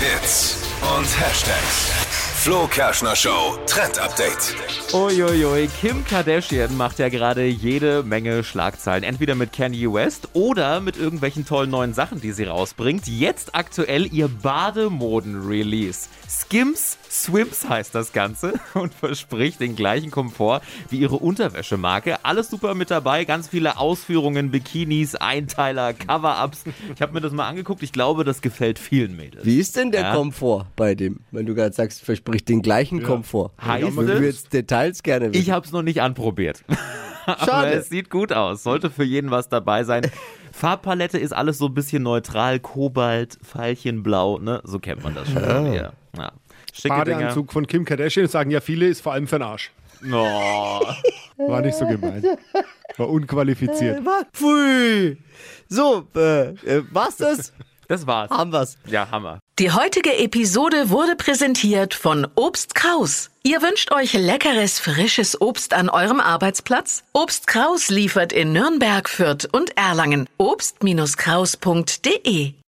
Hits und Hashtags. Flo Kerschner Show Trend Update. Uiuiui, Kim Kardashian macht ja gerade jede Menge Schlagzeilen. Entweder mit Kanye West oder mit irgendwelchen tollen neuen Sachen, die sie rausbringt. Jetzt aktuell ihr Bademoden-Release. Skims Swims heißt das Ganze und verspricht den gleichen Komfort wie ihre Unterwäschemarke. Alles super mit dabei, ganz viele Ausführungen, Bikinis, Einteiler, Cover-Ups. Ich habe mir das mal angeguckt, ich glaube, das gefällt vielen Mädels. Wie ist denn der Ja. Komfort bei dem, wenn du gerade sagst, verspricht den gleichen Komfort? Heißt ich würde es- jetzt Details gerne wissen. Ich habe es noch nicht anprobiert. Aber Schade. es sieht gut aus. Sollte für jeden was dabei sein. Farbpalette ist alles so ein bisschen neutral. Kobalt, Veilchenblau, ne? So kennt man das schon von ihr. Ja. Schicke Dinger. Badeanzug von Kim Kardashian, sagen ja viele, ist vor allem für den Arsch. Oh. War nicht so gemeint. War unqualifiziert. Pfui. So, äh, äh, war's das? Das war's. Haben wir's. Ja, Hammer. Die heutige Episode wurde präsentiert von Obst Kraus. Ihr wünscht euch leckeres, frisches Obst an eurem Arbeitsplatz? Obst Kraus liefert in Nürnberg, Fürth und Erlangen. Obst-Kraus.de